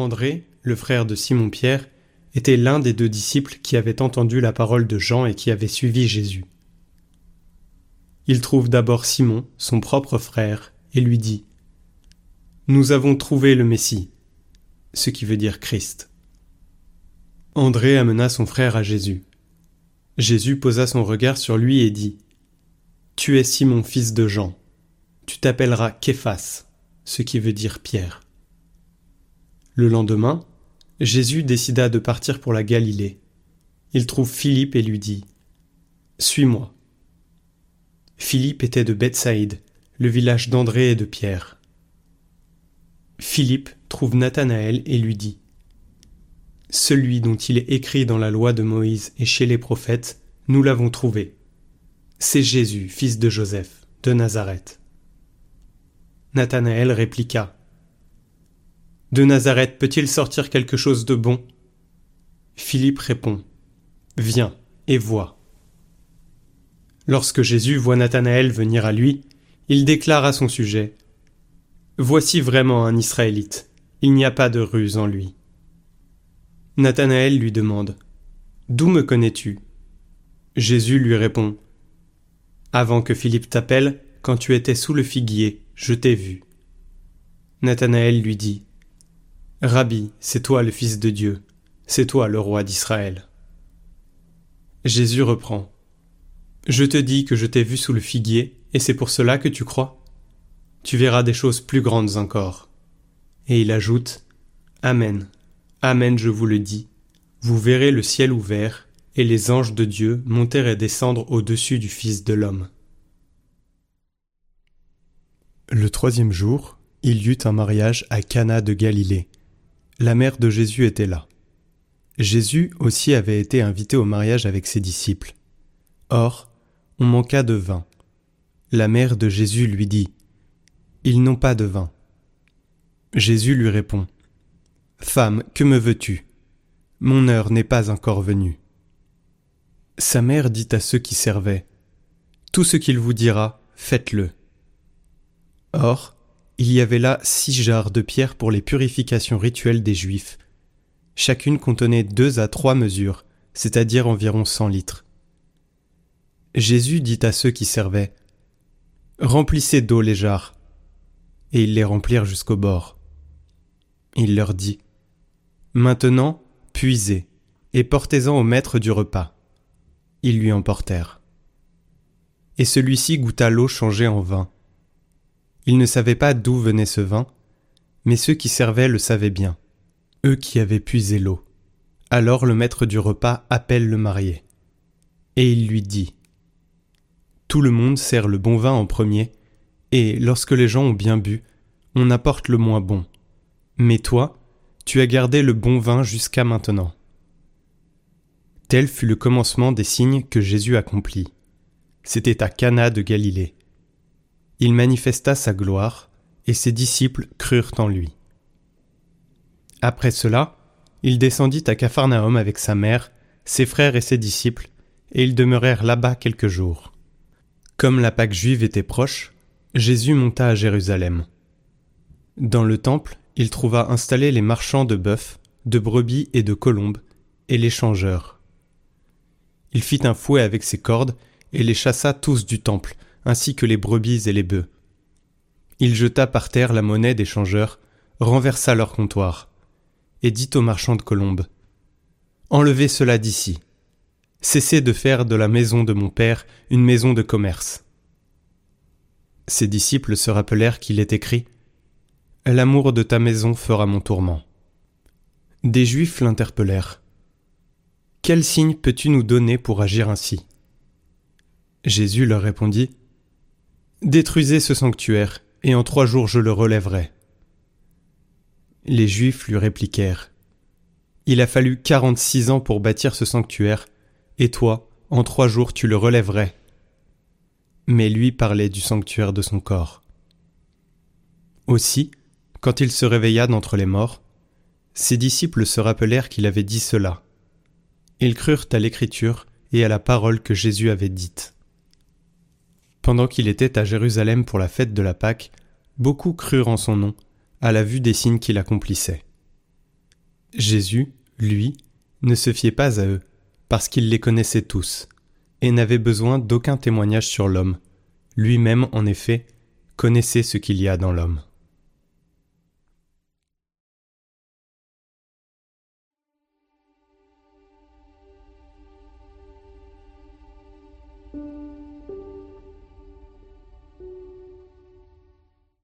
André, le frère de Simon-Pierre, était l'un des deux disciples qui avaient entendu la parole de Jean et qui avaient suivi Jésus. Il trouve d'abord Simon, son propre frère, et lui dit Nous avons trouvé le Messie, ce qui veut dire Christ. André amena son frère à Jésus. Jésus posa son regard sur lui et dit Tu es Simon, fils de Jean. Tu t'appelleras Képhas, ce qui veut dire Pierre. Le lendemain, Jésus décida de partir pour la Galilée. Il trouve Philippe et lui dit Suis-moi. Philippe était de Bethsaïde, le village d'André et de Pierre. Philippe trouve Nathanaël et lui dit Celui dont il est écrit dans la loi de Moïse et chez les prophètes, nous l'avons trouvé. C'est Jésus, fils de Joseph, de Nazareth. Nathanaël répliqua de Nazareth peut-il sortir quelque chose de bon? Philippe répond Viens et vois. Lorsque Jésus voit Nathanaël venir à lui, il déclare à son sujet Voici vraiment un Israélite, il n'y a pas de ruse en lui. Nathanaël lui demande D'où me connais-tu? Jésus lui répond Avant que Philippe t'appelle, quand tu étais sous le figuier, je t'ai vu. Nathanaël lui dit Rabbi, c'est toi le Fils de Dieu, c'est toi le roi d'Israël. Jésus reprend. Je te dis que je t'ai vu sous le figuier, et c'est pour cela que tu crois. Tu verras des choses plus grandes encore. Et il ajoute. Amen. Amen, je vous le dis. Vous verrez le ciel ouvert, et les anges de Dieu monter et descendre au-dessus du Fils de l'homme. Le troisième jour, il y eut un mariage à Cana de Galilée la mère de Jésus était là. Jésus aussi avait été invité au mariage avec ses disciples. Or, on manqua de vin. La mère de Jésus lui dit Ils n'ont pas de vin. Jésus lui répond Femme, que me veux-tu? Mon heure n'est pas encore venue. Sa mère dit à ceux qui servaient Tout ce qu'il vous dira, faites-le. Or, il y avait là six jarres de pierre pour les purifications rituelles des Juifs. Chacune contenait deux à trois mesures, c'est-à-dire environ cent litres. Jésus dit à ceux qui servaient Remplissez d'eau les jarres. Et ils les remplirent jusqu'au bord. Il leur dit Maintenant, puisez, et portez-en au maître du repas. Ils lui emportèrent. Et celui-ci goûta l'eau changée en vin. Ils ne savaient pas d'où venait ce vin, mais ceux qui servaient le savaient bien, eux qui avaient puisé l'eau. Alors le maître du repas appelle le marié. Et il lui dit Tout le monde sert le bon vin en premier, et lorsque les gens ont bien bu, on apporte le moins bon. Mais toi, tu as gardé le bon vin jusqu'à maintenant. Tel fut le commencement des signes que Jésus accomplit. C'était à Cana de Galilée il manifesta sa gloire, et ses disciples crurent en lui. Après cela, il descendit à Capharnaüm avec sa mère, ses frères et ses disciples, et ils demeurèrent là-bas quelques jours. Comme la Pâque juive était proche, Jésus monta à Jérusalem. Dans le temple, il trouva installés les marchands de bœufs, de brebis et de colombes, et les changeurs. Il fit un fouet avec ses cordes, et les chassa tous du temple, ainsi que les brebis et les bœufs. Il jeta par terre la monnaie des changeurs, renversa leur comptoir, et dit aux marchands de colombes Enlevez cela d'ici. Cessez de faire de la maison de mon père une maison de commerce. Ses disciples se rappelèrent qu'il est écrit L'amour de ta maison fera mon tourment. Des Juifs l'interpellèrent. Quel signe peux-tu nous donner pour agir ainsi? Jésus leur répondit Détruisez ce sanctuaire, et en trois jours je le relèverai. Les Juifs lui répliquèrent. Il a fallu quarante-six ans pour bâtir ce sanctuaire, et toi, en trois jours tu le relèverais. Mais lui parlait du sanctuaire de son corps. Aussi, quand il se réveilla d'entre les morts, ses disciples se rappelèrent qu'il avait dit cela. Ils crurent à l'écriture et à la parole que Jésus avait dite. Pendant qu'il était à Jérusalem pour la fête de la Pâque, beaucoup crurent en son nom, à la vue des signes qu'il accomplissait. Jésus, lui, ne se fiait pas à eux, parce qu'il les connaissait tous, et n'avait besoin d'aucun témoignage sur l'homme. Lui-même, en effet, connaissait ce qu'il y a dans l'homme.